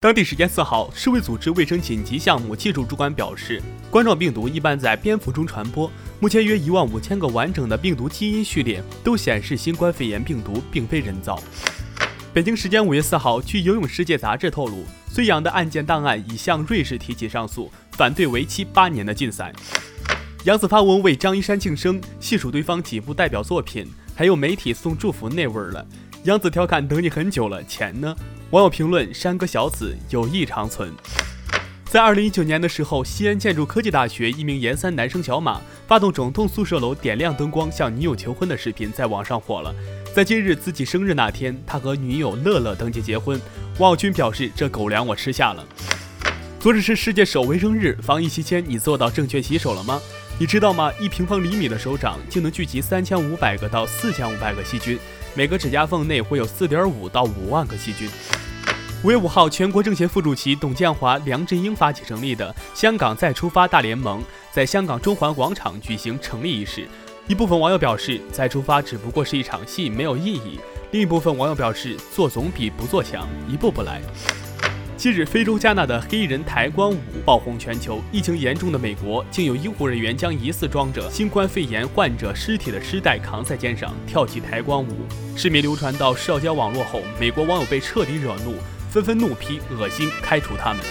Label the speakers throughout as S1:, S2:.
S1: 当地时间四号，世卫组织卫生紧急项目技术主管表示，冠状病毒一般在蝙蝠中传播。目前约一万五千个完整的病毒基因序列都显示新冠肺炎病毒并非人造。北京时间五月四号，据《游泳世界》杂志透露，孙杨的案件档案已向瑞士提起上诉，反对为期八年的禁赛。杨子发文为张一山庆生，细数对方几部代表作品，还有媒体送祝福那味儿了。杨子调侃：“等你很久了，钱呢？”网友评论：“山歌小子，友谊长存。”在二零一九年的时候，西安建筑科技大学一名研三男生小马发动整栋宿舍楼点亮灯光向女友求婚的视频在网上火了。在今日自己生日那天，他和女友乐乐登记结婚。网友君表示：“这狗粮我吃下了。”昨日是世界手卫生日，防疫期间你做到正确洗手了吗？你知道吗？一平方厘米的手掌就能聚集三千五百个到四千五百个细菌，每个指甲缝内会有四点五到五万个细菌。五月五号，全国政协副主席董建华、梁振英发起成立的“香港再出发大联盟”在香港中环广场举行成立仪式。一部分网友表示，再出发只不过是一场戏，没有意义；另一部分网友表示，做总比不做强，一步步来。近日，非洲加纳的黑人抬棺舞爆红全球。疫情严重的美国，竟有医护人员将疑似装着新冠肺炎患者尸体的尸袋扛在肩上，跳起抬棺舞。视频流传到社交网络后，美国网友被彻底惹怒。纷纷怒批恶心，开除他们。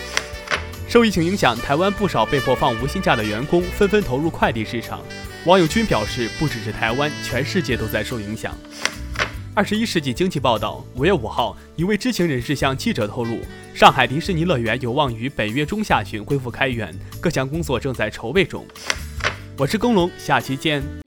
S1: 受疫情影响，台湾不少被迫放无薪假的员工纷纷投入快递市场。网友均表示，不只是台湾，全世界都在受影响。二十一世纪经济报道五月五号，一位知情人士向记者透露，上海迪士尼乐园有望于本月中下旬恢复开园，各项工作正在筹备中。我是耕龙，下期见。